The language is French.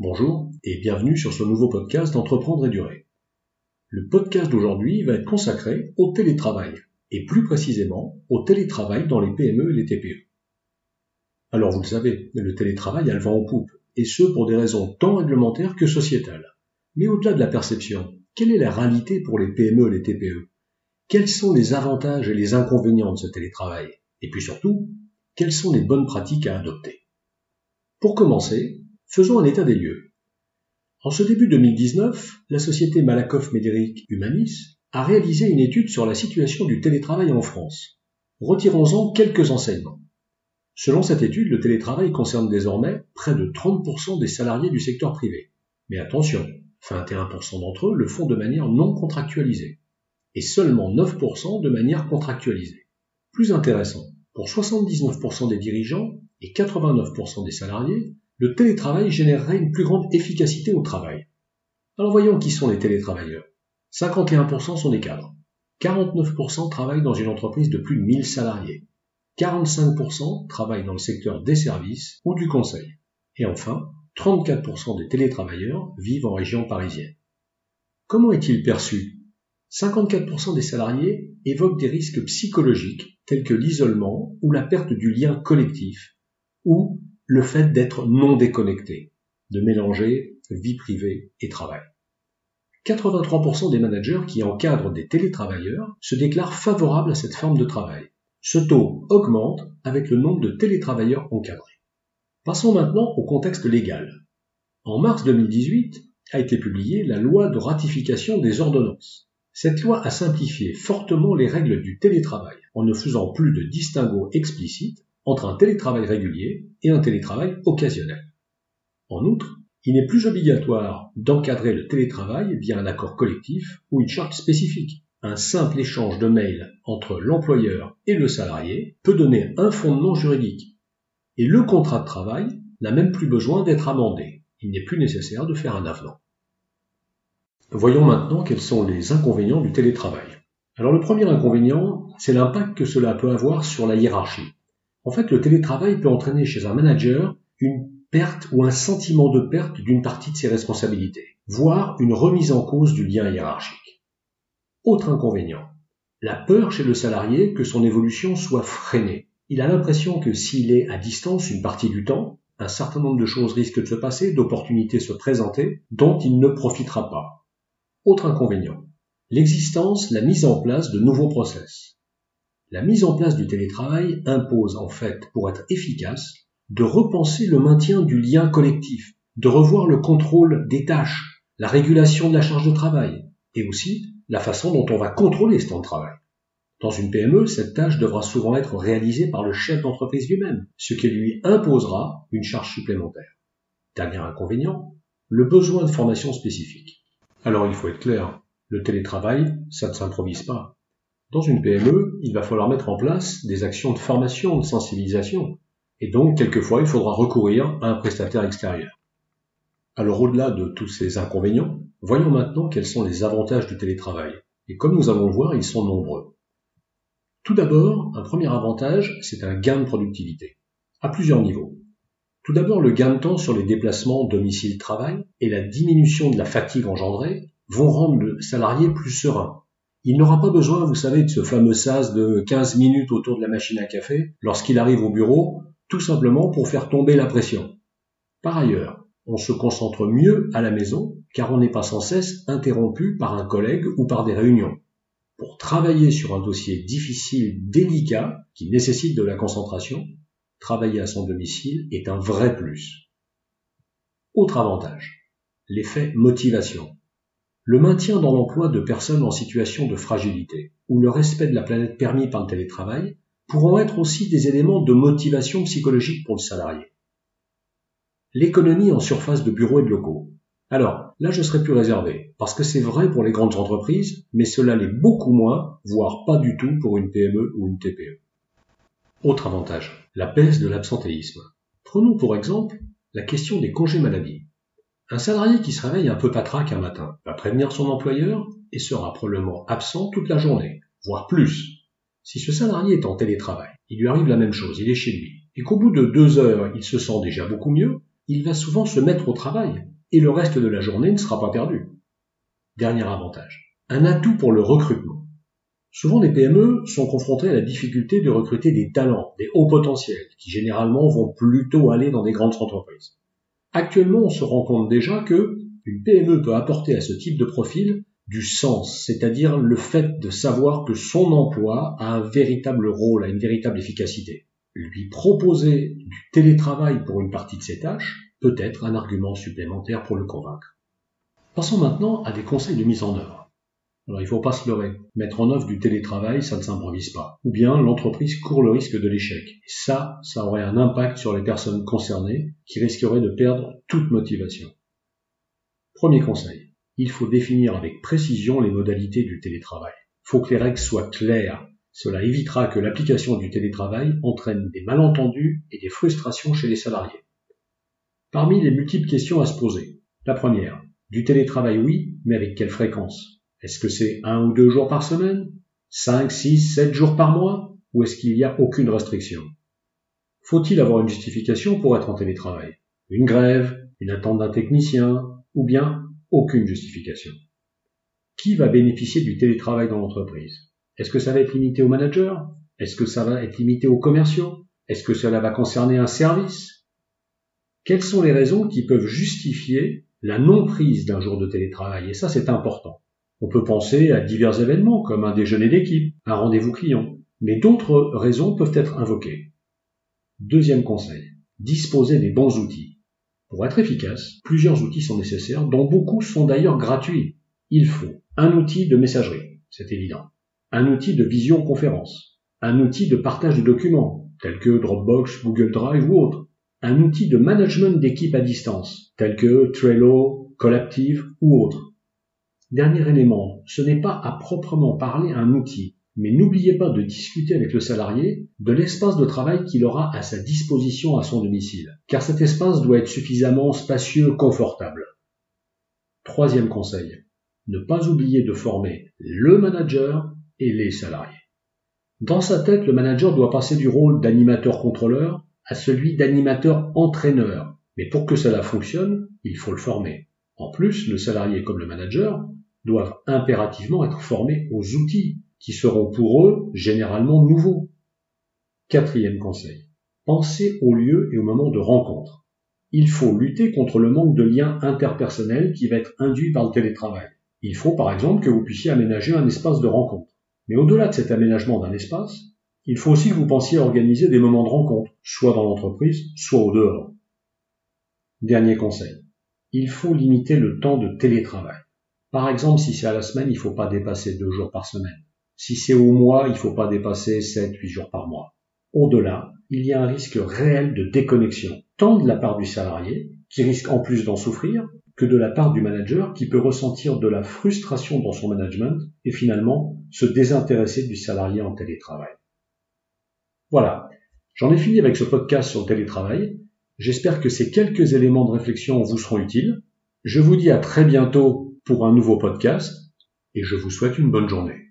Bonjour et bienvenue sur ce nouveau podcast d'Entreprendre et Durer. Le podcast d'aujourd'hui va être consacré au télétravail et plus précisément au télétravail dans les PME et les TPE. Alors vous le savez, le télétravail a le vent en poupe et ce pour des raisons tant réglementaires que sociétales. Mais au-delà de la perception, quelle est la réalité pour les PME et les TPE Quels sont les avantages et les inconvénients de ce télétravail? Et puis surtout, quelles sont les bonnes pratiques à adopter? Pour commencer, Faisons un état des lieux. En ce début 2019, la société Malakoff Médéric Humanis a réalisé une étude sur la situation du télétravail en France. Retirons-en quelques enseignements. Selon cette étude, le télétravail concerne désormais près de 30% des salariés du secteur privé. Mais attention, 21% d'entre eux le font de manière non contractualisée, et seulement 9% de manière contractualisée. Plus intéressant, pour 79% des dirigeants et 89% des salariés, le télétravail générerait une plus grande efficacité au travail. Alors voyons qui sont les télétravailleurs. 51% sont des cadres. 49% travaillent dans une entreprise de plus de 1000 salariés. 45% travaillent dans le secteur des services ou du conseil. Et enfin, 34% des télétravailleurs vivent en région parisienne. Comment est-il perçu? 54% des salariés évoquent des risques psychologiques tels que l'isolement ou la perte du lien collectif, ou le fait d'être non déconnecté, de mélanger vie privée et travail. 83% des managers qui encadrent des télétravailleurs se déclarent favorables à cette forme de travail. Ce taux augmente avec le nombre de télétravailleurs encadrés. Passons maintenant au contexte légal. En mars 2018 a été publiée la loi de ratification des ordonnances. Cette loi a simplifié fortement les règles du télétravail en ne faisant plus de distinguo explicite entre un télétravail régulier et un télétravail occasionnel. En outre, il n'est plus obligatoire d'encadrer le télétravail via un accord collectif ou une charte spécifique. Un simple échange de mails entre l'employeur et le salarié peut donner un fondement juridique. Et le contrat de travail n'a même plus besoin d'être amendé. Il n'est plus nécessaire de faire un avenant. Voyons maintenant quels sont les inconvénients du télétravail. Alors le premier inconvénient, c'est l'impact que cela peut avoir sur la hiérarchie. En fait, le télétravail peut entraîner chez un manager une perte ou un sentiment de perte d'une partie de ses responsabilités, voire une remise en cause du lien hiérarchique. Autre inconvénient, la peur chez le salarié que son évolution soit freinée. Il a l'impression que s'il est à distance une partie du temps, un certain nombre de choses risquent de se passer, d'opportunités se présenter, dont il ne profitera pas. Autre inconvénient, l'existence, la mise en place de nouveaux process. La mise en place du télétravail impose en fait, pour être efficace, de repenser le maintien du lien collectif, de revoir le contrôle des tâches, la régulation de la charge de travail, et aussi la façon dont on va contrôler ce temps de travail. Dans une PME, cette tâche devra souvent être réalisée par le chef d'entreprise lui-même, ce qui lui imposera une charge supplémentaire. Dernier inconvénient, le besoin de formation spécifique. Alors il faut être clair, le télétravail, ça ne s'improvise pas. Dans une PME, il va falloir mettre en place des actions de formation, de sensibilisation. Et donc, quelquefois, il faudra recourir à un prestataire extérieur. Alors, au-delà de tous ces inconvénients, voyons maintenant quels sont les avantages du télétravail. Et comme nous allons le voir, ils sont nombreux. Tout d'abord, un premier avantage, c'est un gain de productivité, à plusieurs niveaux. Tout d'abord, le gain de temps sur les déplacements domicile-travail et la diminution de la fatigue engendrée vont rendre le salarié plus serein, il n'aura pas besoin, vous savez, de ce fameux sas de 15 minutes autour de la machine à café lorsqu'il arrive au bureau, tout simplement pour faire tomber la pression. Par ailleurs, on se concentre mieux à la maison car on n'est pas sans cesse interrompu par un collègue ou par des réunions. Pour travailler sur un dossier difficile, délicat, qui nécessite de la concentration, travailler à son domicile est un vrai plus. Autre avantage, l'effet motivation. Le maintien dans l'emploi de personnes en situation de fragilité ou le respect de la planète permis par le télétravail pourront être aussi des éléments de motivation psychologique pour le salarié. L'économie en surface de bureaux et de locaux. Alors, là je serai plus réservé, parce que c'est vrai pour les grandes entreprises, mais cela l'est beaucoup moins, voire pas du tout pour une PME ou une TPE. Autre avantage, la baisse de l'absentéisme. Prenons pour exemple la question des congés maladie. Un salarié qui se réveille un peu patraque un matin va prévenir son employeur et sera probablement absent toute la journée, voire plus. Si ce salarié est en télétravail, il lui arrive la même chose, il est chez lui, et qu'au bout de deux heures, il se sent déjà beaucoup mieux, il va souvent se mettre au travail et le reste de la journée ne sera pas perdu. Dernier avantage. Un atout pour le recrutement. Souvent les PME sont confrontées à la difficulté de recruter des talents, des hauts potentiels, qui généralement vont plutôt aller dans des grandes entreprises. Actuellement, on se rend compte déjà que une PME peut apporter à ce type de profil du sens, c'est-à-dire le fait de savoir que son emploi a un véritable rôle, a une véritable efficacité. Lui proposer du télétravail pour une partie de ses tâches peut être un argument supplémentaire pour le convaincre. Passons maintenant à des conseils de mise en œuvre. Alors il ne faut pas se leurrer. Mettre en œuvre du télétravail, ça ne s'improvise pas. Ou bien l'entreprise court le risque de l'échec. Ça, ça aurait un impact sur les personnes concernées qui risqueraient de perdre toute motivation. Premier conseil, il faut définir avec précision les modalités du télétravail. Il faut que les règles soient claires. Cela évitera que l'application du télétravail entraîne des malentendus et des frustrations chez les salariés. Parmi les multiples questions à se poser, la première, du télétravail oui, mais avec quelle fréquence? Est-ce que c'est un ou deux jours par semaine? 5, 6, 7 jours par mois? Ou est-ce qu'il n'y a aucune restriction? Faut-il avoir une justification pour être en télétravail? Une grève Une attente d'un technicien ou bien aucune justification? Qui va bénéficier du télétravail dans l'entreprise? Est-ce que ça va être limité aux managers? Est-ce que ça va être limité aux commerciaux? Est-ce que cela va concerner un service? Quelles sont les raisons qui peuvent justifier la non-prise d'un jour de télétravail? Et ça, c'est important. On peut penser à divers événements comme un déjeuner d'équipe, un rendez-vous client, mais d'autres raisons peuvent être invoquées. Deuxième conseil, disposer des bons outils. Pour être efficace, plusieurs outils sont nécessaires, dont beaucoup sont d'ailleurs gratuits. Il faut un outil de messagerie, c'est évident, un outil de visioconférence, un outil de partage de documents, tels que Dropbox, Google Drive ou autres, un outil de management d'équipe à distance, tel que Trello, Collaptive ou autres. Dernier élément, ce n'est pas à proprement parler un outil, mais n'oubliez pas de discuter avec le salarié de l'espace de travail qu'il aura à sa disposition à son domicile, car cet espace doit être suffisamment spacieux, confortable. Troisième conseil, ne pas oublier de former le manager et les salariés. Dans sa tête, le manager doit passer du rôle d'animateur-contrôleur à celui d'animateur-entraîneur. Mais pour que cela fonctionne, il faut le former. En plus, le salarié comme le manager doivent impérativement être formés aux outils qui seront pour eux généralement nouveaux. Quatrième conseil. Pensez au lieu et au moment de rencontre. Il faut lutter contre le manque de liens interpersonnels qui va être induit par le télétravail. Il faut par exemple que vous puissiez aménager un espace de rencontre. Mais au-delà de cet aménagement d'un espace, il faut aussi que vous pensiez à organiser des moments de rencontre, soit dans l'entreprise, soit au dehors. Dernier conseil. Il faut limiter le temps de télétravail. Par exemple, si c'est à la semaine, il ne faut pas dépasser deux jours par semaine. Si c'est au mois, il ne faut pas dépasser 7-8 jours par mois. Au-delà, il y a un risque réel de déconnexion, tant de la part du salarié, qui risque en plus d'en souffrir, que de la part du manager qui peut ressentir de la frustration dans son management et finalement se désintéresser du salarié en télétravail. Voilà, j'en ai fini avec ce podcast sur télétravail. J'espère que ces quelques éléments de réflexion vous seront utiles. Je vous dis à très bientôt pour un nouveau podcast et je vous souhaite une bonne journée.